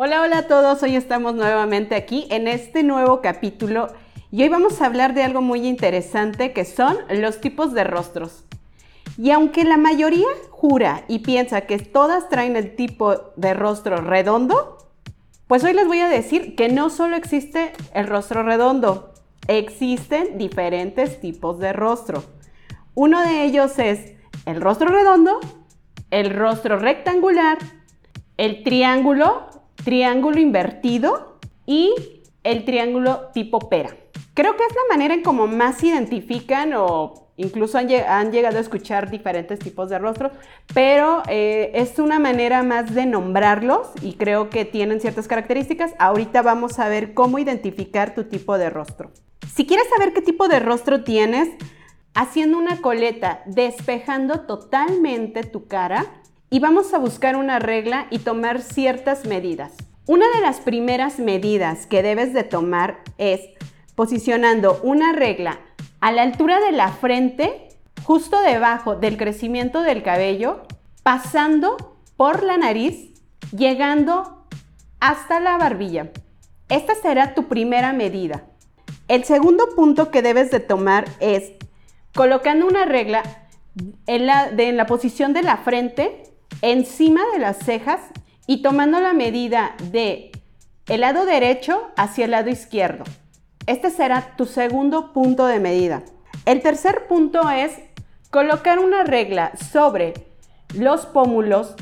Hola, hola a todos. Hoy estamos nuevamente aquí en este nuevo capítulo y hoy vamos a hablar de algo muy interesante que son los tipos de rostros. Y aunque la mayoría jura y piensa que todas traen el tipo de rostro redondo, pues hoy les voy a decir que no solo existe el rostro redondo, existen diferentes tipos de rostro. Uno de ellos es el rostro redondo, el rostro rectangular, el triángulo, triángulo invertido y el triángulo tipo pera. Creo que es la manera en cómo más se identifican o incluso han, llegado a escuchar diferentes tipos de rostros, pero eh, es una manera más de nombrarlos y creo que tienen ciertas características. Ahorita vamos a ver cómo identificar tu tipo de rostro. Si quieres saber qué tipo de rostro tienes, haciendo una coleta, despejando totalmente tu cara y vamos a buscar una regla y tomar ciertas medidas. Una de las primeras medidas que debes de tomar es posicionando una regla a la altura de la frente, justo debajo del crecimiento del cabello, pasando por la nariz, llegando hasta la barbilla. Esta será tu primera medida. El segundo punto que debes de tomar es colocando una regla en la, en la posición de la frente, encima de las cejas y tomando la medida de el lado derecho hacia el lado izquierdo. Este será tu segundo punto de medida. El tercer punto es colocar una regla sobre los pómulos,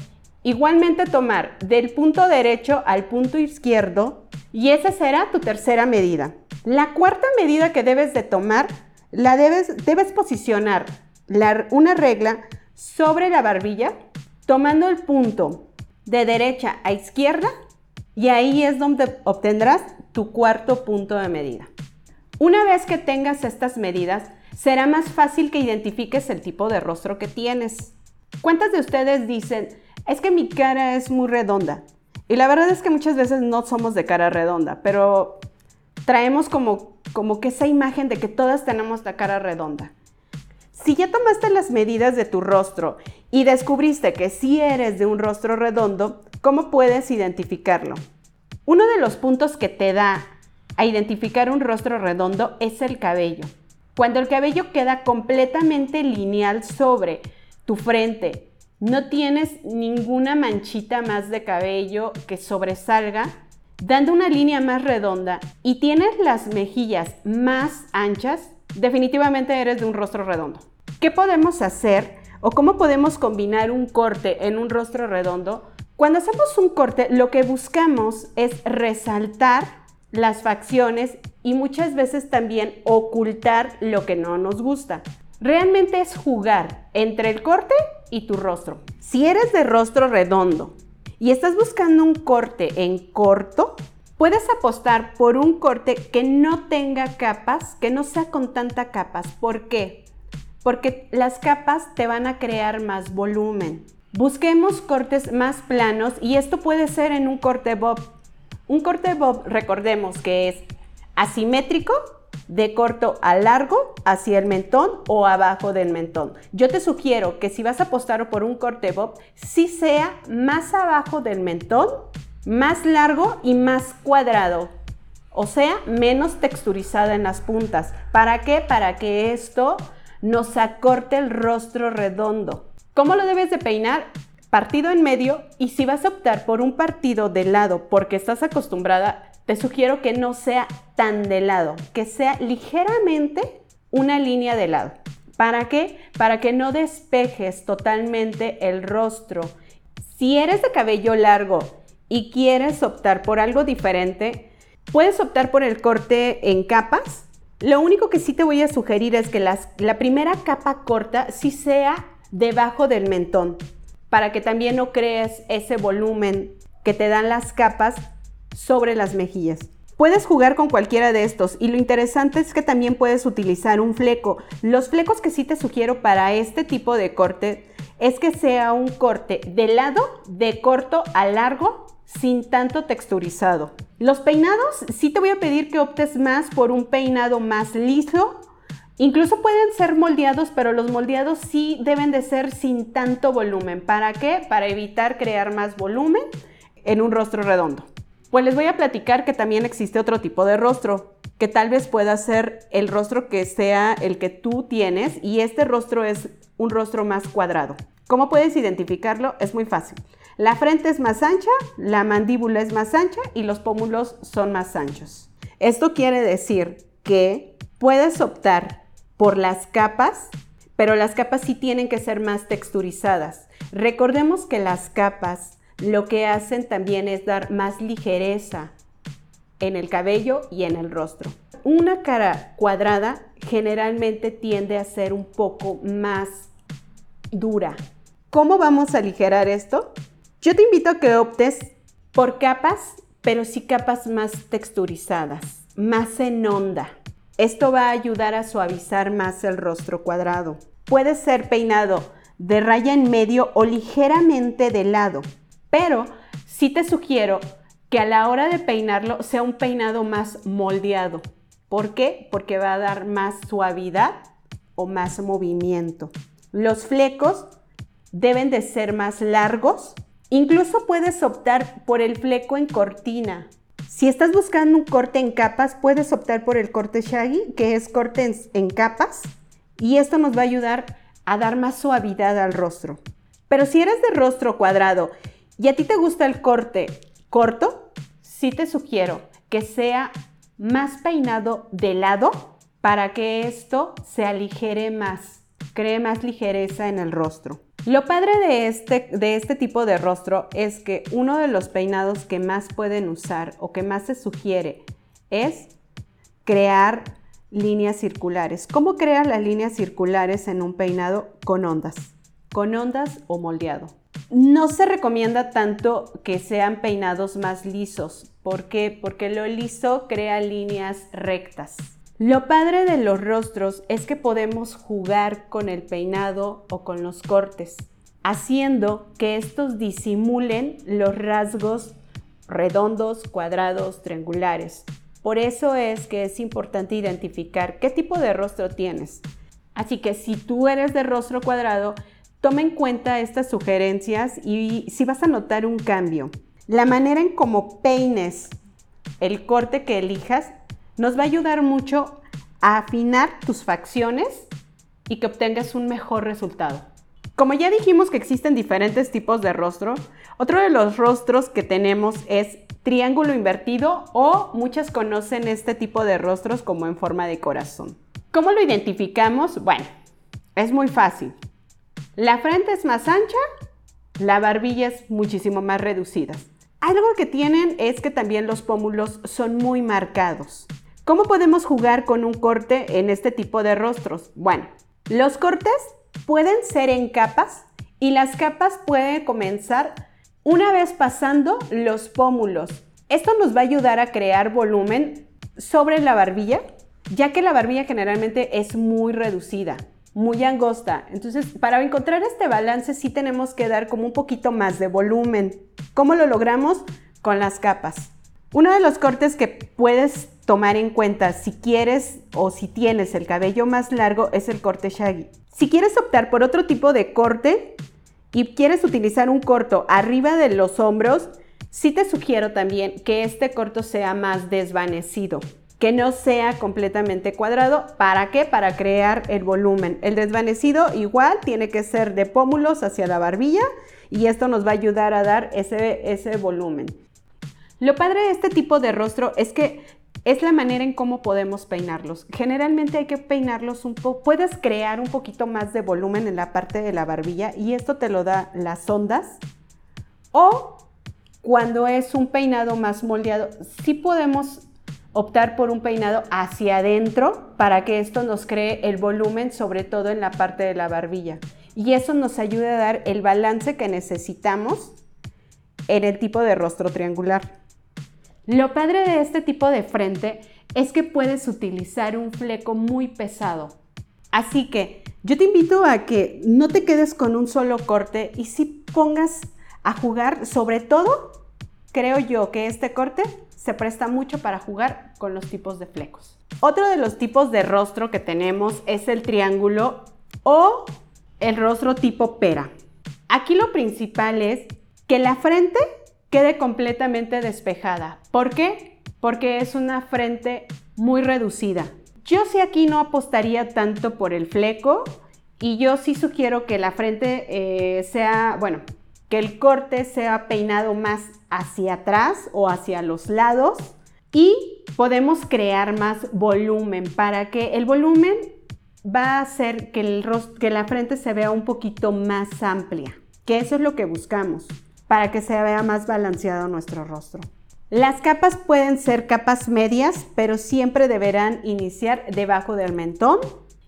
igualmente tomar del punto derecho al punto izquierdo y esa será tu tercera medida. La cuarta medida que debes de tomar, la debes, debes posicionar una regla sobre la barbilla, tomando el punto de derecha a izquierda y ahí es donde obtendrás tu cuarto punto de medida. Una vez que tengas estas medidas, será más fácil que identifiques el tipo de rostro que tienes. ¿Cuántas de ustedes dicen, es que mi cara es muy redonda? Y la verdad es que muchas veces no somos de cara redonda, pero traemos como, como que esa imagen de que todas tenemos la cara redonda. Si ya tomaste las medidas de tu rostro y descubriste que sí eres de un rostro redondo, ¿cómo puedes identificarlo? Uno de los puntos que te da a identificar un rostro redondo es el cabello. Cuando el cabello queda completamente lineal sobre tu frente, no tienes ninguna manchita más de cabello que sobresalga, dando una línea más redonda y tienes las mejillas más anchas, definitivamente eres de un rostro redondo. ¿Qué podemos hacer o cómo podemos combinar un corte en un rostro redondo? Cuando hacemos un corte, lo que buscamos es resaltar las facciones y muchas veces también ocultar lo que no nos gusta. Realmente es jugar entre el corte y tu rostro. Si eres de rostro redondo y estás buscando un corte en corto, puedes apostar por un corte que no tenga capas, que no sea con tanta capas. ¿Por qué? Porque las capas te van a crear más volumen. Busquemos cortes más planos y esto puede ser en un corte bob. Un corte bob, recordemos que es asimétrico de corto a largo hacia el mentón o abajo del mentón. Yo te sugiero que si vas a apostar por un corte bob, sí sea más abajo del mentón, más largo y más cuadrado. O sea, menos texturizada en las puntas. ¿Para qué? Para que esto nos acorte el rostro redondo. ¿Cómo lo debes de peinar? Partido en medio y si vas a optar por un partido de lado porque estás acostumbrada te sugiero que no sea tan de lado, que sea ligeramente una línea de lado. ¿Para qué? Para que no despejes totalmente el rostro. Si eres de cabello largo y quieres optar por algo diferente, puedes optar por el corte en capas. Lo único que sí te voy a sugerir es que la primera capa corta sí sea debajo del mentón, para que también no crees ese volumen que te dan las capas sobre las mejillas. Puedes jugar con cualquiera de estos y lo interesante es que también puedes utilizar un fleco. Los flecos que sí te sugiero para este tipo de corte es que sea un corte de lado, de corto a largo, sin tanto texturizado. Los peinados sí te voy a pedir que optes más por un peinado más liso. Incluso pueden ser moldeados, pero los moldeados sí deben de ser sin tanto volumen. ¿Para qué? Para evitar crear más volumen en un rostro redondo. Pues les voy a platicar que también existe otro tipo de rostro, que tal vez pueda ser el rostro que sea el que tú tienes y este rostro es un rostro más cuadrado. ¿Cómo puedes identificarlo? Es muy fácil. La frente es más ancha, la mandíbula es más ancha y los pómulos son más anchos. Esto quiere decir que puedes optar por las capas, pero las capas sí tienen que ser más texturizadas. Recordemos que las capas lo que hacen también es dar más ligereza en el cabello y en el rostro. Una cara cuadrada generalmente tiende a ser un poco más dura. ¿Cómo vamos a aligerar esto? Yo te invito a que optes por capas, pero sí capas más texturizadas, más en onda. Esto va a ayudar a suavizar más el rostro cuadrado. Puede ser peinado de raya en medio o ligeramente de lado, pero sí te sugiero que a la hora de peinarlo sea un peinado más moldeado. ¿Por qué? Porque va a dar más suavidad o más movimiento. Los flecos deben de ser más largos. Incluso puedes optar por el fleco en cortina. Si estás buscando un corte en capas, puedes optar por el corte shaggy, que es corte en, capas. Y esto nos va a ayudar a dar más suavidad al rostro. Pero si eres de rostro cuadrado y a ti te gusta el corte corto, sí te sugiero que sea más peinado de lado para que esto se aligere más, cree más ligereza en el rostro. Lo padre de este, de este tipo de rostro es que uno de los peinados que más pueden usar o que más se sugiere es crear líneas circulares. ¿Cómo crear las líneas circulares en un peinado con ondas? Con ondas o moldeado. No se recomienda tanto que sean peinados más lisos. ¿Por qué? Porque lo liso crea líneas rectas. Lo padre de los rostros es que podemos jugar con el peinado o con los cortes, haciendo que estos disimulen los rasgos redondos, cuadrados, triangulares. Por eso es que es importante identificar qué tipo de rostro tienes. Así que si tú eres de rostro cuadrado, Toma en cuenta estas sugerencias y si vas a notar un cambio. La manera en cómo peines el corte que elijas nos va a ayudar mucho a afinar tus facciones y que obtengas un mejor resultado. Como ya dijimos que existen diferentes tipos de rostro, otro de los rostros que tenemos es triángulo invertido o muchas conocen este tipo de rostros como en forma de corazón. ¿Cómo lo identificamos? Bueno, es muy fácil. La frente es más ancha, la barbilla es muchísimo más reducida. Algo que tienen es que también los pómulos son muy marcados. ¿Cómo podemos jugar con un corte en este tipo de rostros? Bueno, los cortes pueden ser en capas y las capas pueden comenzar una vez pasando los pómulos. Esto nos va a ayudar a crear volumen sobre la barbilla, ya que la barbilla generalmente es muy reducida muy angosta. Entonces, para encontrar este balance sí tenemos que dar como un poquito más de volumen. ¿Cómo lo logramos? Con las capas. Uno de los cortes que puedes tomar en cuenta si quieres o si tienes el cabello más largo es el corte shaggy. Si quieres optar por otro tipo de corte y quieres utilizar un corto arriba de los hombros, sí te sugiero también que este corto sea más desvanecido que no sea completamente cuadrado. ¿Para qué? Para crear el volumen. El desvanecido igual tiene que ser de pómulos hacia la barbilla y esto nos va a ayudar a dar ese, ese volumen. Lo padre de este tipo de rostro es que es la manera en cómo podemos peinarlos. Generalmente hay que peinarlos un poco, puedes crear un poquito más de volumen en la parte de la barbilla y esto te lo da las ondas. O cuando es un peinado más moldeado, sí podemos optar por un peinado hacia adentro para que esto nos cree el volumen, sobre todo en la parte de la barbilla. Y eso nos ayuda a dar el balance que necesitamos en el tipo de rostro triangular. Lo padre de este tipo de frente es que puedes utilizar un fleco muy pesado. Así que yo te invito a que no te quedes con un solo corte y si pongas a jugar, sobre todo, creo yo que este corte se presta mucho para jugar con los tipos de flecos. Otro de los tipos de rostro que tenemos es el triángulo o el rostro tipo pera. Aquí lo principal es que la frente quede completamente despejada. ¿Por qué? Porque es una frente muy reducida. Yo sí aquí no apostaría tanto por el fleco y yo sí sugiero que la frente eh, sea, bueno, que el corte sea peinado más hacia atrás o hacia los lados y podemos crear más volumen para que el volumen va a hacer que, que la frente se vea un poquito más amplia, que eso es lo que buscamos, para que se vea más balanceado nuestro rostro. Las capas pueden ser capas medias, pero siempre deberán iniciar debajo del mentón.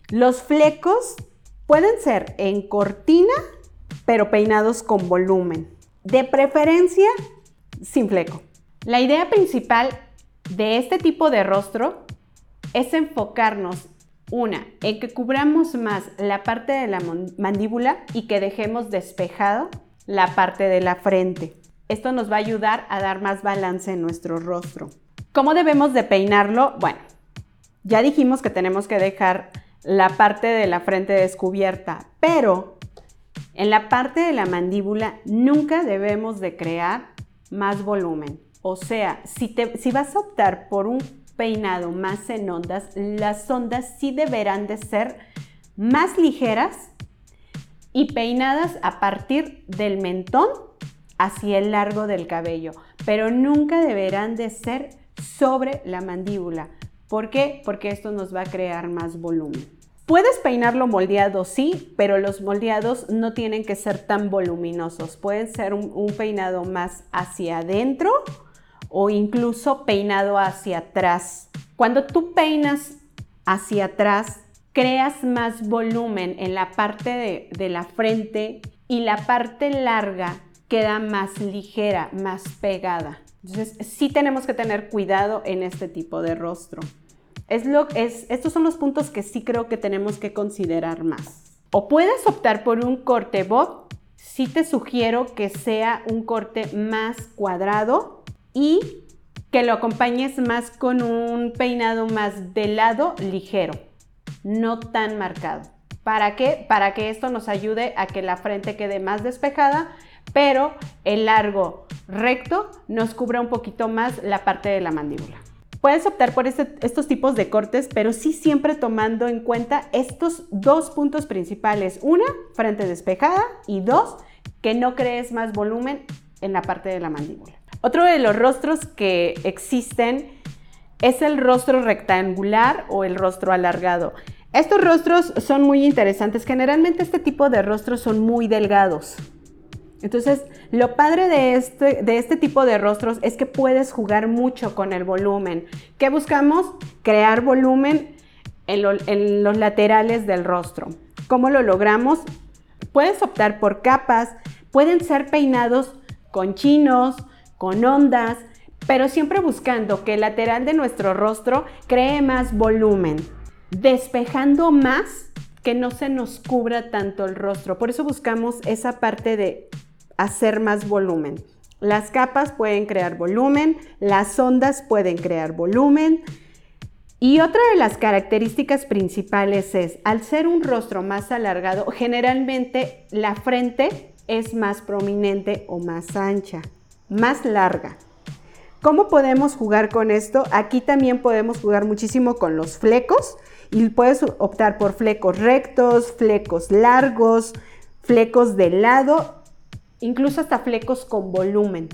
Los flecos pueden ser en cortina, pero peinados con volumen. De preferencia, sin fleco. La idea principal de este tipo de rostro es enfocarnos una, en que cubramos más la parte de la mandíbula y que dejemos despejado la parte de la frente. Esto nos va a ayudar a dar más balance en nuestro rostro. ¿Cómo debemos de peinarlo? Bueno, ya dijimos que tenemos que dejar la parte de la frente descubierta, pero en la parte de la mandíbula nunca debemos de crear más volumen. O sea, si, si vas a optar por un peinado más en ondas, las ondas sí deberán de ser más ligeras y peinadas a partir del mentón hacia el largo del cabello, pero nunca deberán de ser sobre la mandíbula. ¿Por qué? Porque esto nos va a crear más volumen. Puedes peinarlo moldeado, sí, pero los moldeados no tienen que ser tan voluminosos. Pueden ser un, un peinado más hacia adentro o incluso peinado hacia atrás. Cuando tú peinas hacia atrás, creas más volumen en la parte de, la frente y la parte larga queda más ligera, más pegada. Entonces, sí tenemos que tener cuidado en este tipo de rostro. Es lo, es, estos son los puntos que sí creo que tenemos que considerar más. O puedes optar por un corte bob. Sí te sugiero que sea un corte más cuadrado y que lo acompañes más con un peinado más de lado ligero, no tan marcado. ¿Para qué? Para que esto nos ayude a que la frente quede más despejada, pero el largo recto nos cubra un poquito más la parte de la mandíbula. Puedes optar por este, estos tipos de cortes, pero sí siempre tomando en cuenta estos dos puntos principales. Una, frente despejada y dos, que no crees más volumen en la parte de la mandíbula. Otro de los rostros que existen es el rostro rectangular o el rostro alargado. Estos rostros son muy interesantes. Generalmente este tipo de rostros son muy delgados. Entonces, lo padre de este, de este tipo de rostros es que puedes jugar mucho con el volumen. ¿Qué buscamos? Crear volumen en, en los laterales del rostro. ¿Cómo lo logramos? Puedes optar por capas, pueden ser peinados con chinos, con ondas, pero siempre buscando que el lateral de nuestro rostro cree más volumen, despejando más que no se nos cubra tanto el rostro. Por eso buscamos esa parte de hacer más volumen. Las capas pueden crear volumen, las ondas pueden crear volumen. Y otra de las características principales es, al ser un rostro más alargado, generalmente la frente es más prominente o más ancha más larga. ¿Cómo podemos jugar con esto? Aquí también podemos jugar muchísimo con los flecos y puedes optar por flecos rectos, flecos largos, flecos de lado, incluso hasta flecos con volumen.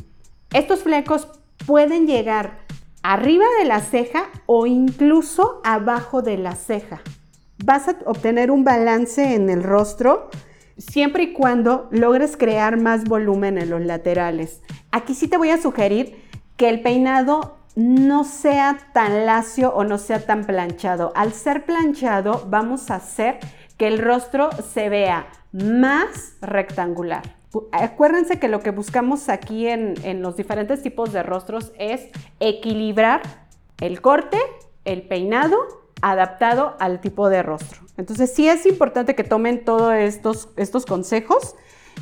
Estos flecos pueden llegar arriba de la ceja o incluso abajo de la ceja. Vas a obtener un balance en el rostro siempre y cuando logres crear más volumen en los laterales. Aquí sí te voy a sugerir que el peinado no sea tan lacio o no sea tan planchado. Al ser planchado vamos a hacer que el rostro se vea más rectangular. Acuérdense que lo que buscamos aquí en, en los diferentes tipos de rostros es equilibrar el corte, el peinado adaptado al tipo de rostro. Entonces sí es importante que tomen todos estos, estos consejos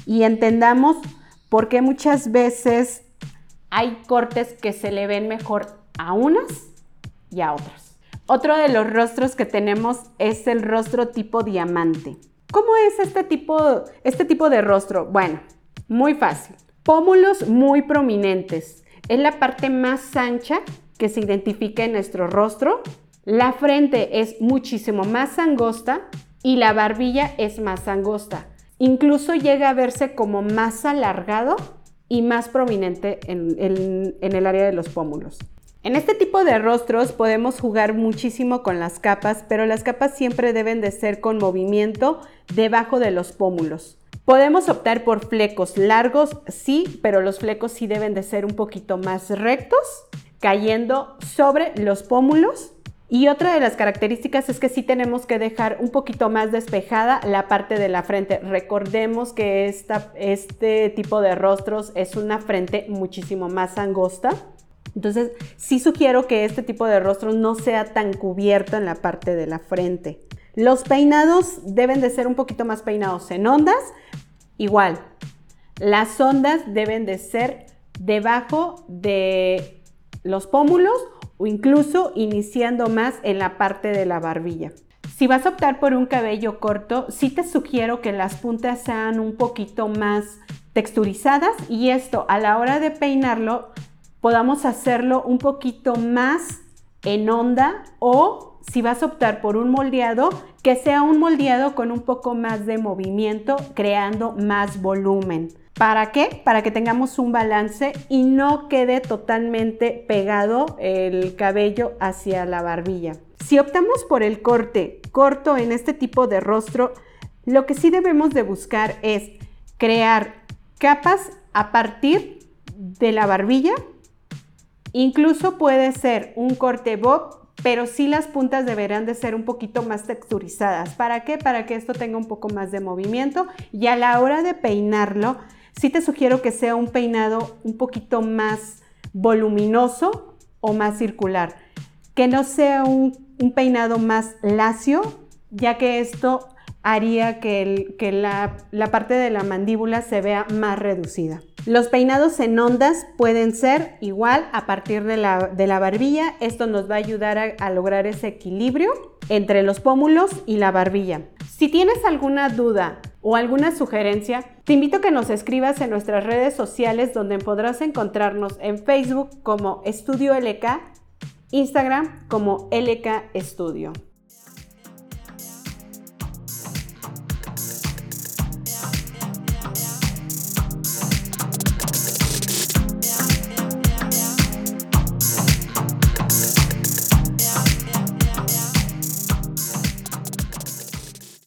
y entendamos por qué muchas veces hay cortes que se le ven mejor a unas y a otras. Otro de los rostros que tenemos es el rostro tipo diamante. ¿Cómo es este tipo, este tipo de rostro? Bueno, muy fácil. Pómulos muy prominentes. Es la parte más ancha que se identifica en nuestro rostro. La frente es muchísimo más angosta y la barbilla es más angosta. Incluso llega a verse como más alargado y más prominente en, en el área de los pómulos. En este tipo de rostros podemos jugar muchísimo con las capas, pero las capas siempre deben de ser con movimiento debajo de los pómulos. Podemos optar por flecos largos, sí, pero los flecos sí deben de ser un poquito más rectos, cayendo sobre los pómulos. Y otra de las características es que sí tenemos que dejar un poquito más despejada la parte de la frente. Recordemos que este tipo de rostros es una frente muchísimo más angosta. Entonces, sí sugiero que este tipo de rostro no sea tan cubierto en la parte de la frente. Los peinados deben de ser un poquito más peinados en ondas. Igual, las ondas deben de ser debajo de los pómulos o incluso iniciando más en la parte de la barbilla. Si vas a optar por un cabello corto, sí te sugiero que las puntas sean un poquito más texturizadas y esto a la hora de peinarlo podamos hacerlo un poquito más en onda o si vas a optar por un moldeado, que sea un moldeado con un poco más de movimiento, creando más volumen. ¿Para qué? Para que tengamos un balance y no quede totalmente pegado el cabello hacia la barbilla. Si optamos por el corte corto en este tipo de rostro, lo que sí debemos de buscar es crear capas a partir de la barbilla Incluso puede ser un corte bob, pero sí las puntas deberán de ser un poquito más texturizadas. ¿Para qué? Para que esto tenga un poco más de movimiento y a la hora de peinarlo, sí te sugiero que sea un peinado un poquito más voluminoso o más circular. Que no sea un, peinado más lacio, ya que esto haría que, la parte de la mandíbula se vea más reducida. Los peinados en ondas pueden ser igual a partir de la, barbilla. Esto nos va a ayudar a, a lograr ese equilibrio entre los pómulos y la barbilla. Si tienes alguna duda o alguna sugerencia, te invito a que nos escribas en nuestras redes sociales donde podrás encontrarnos en Facebook como Estudio LK, Instagram como LK Estudio.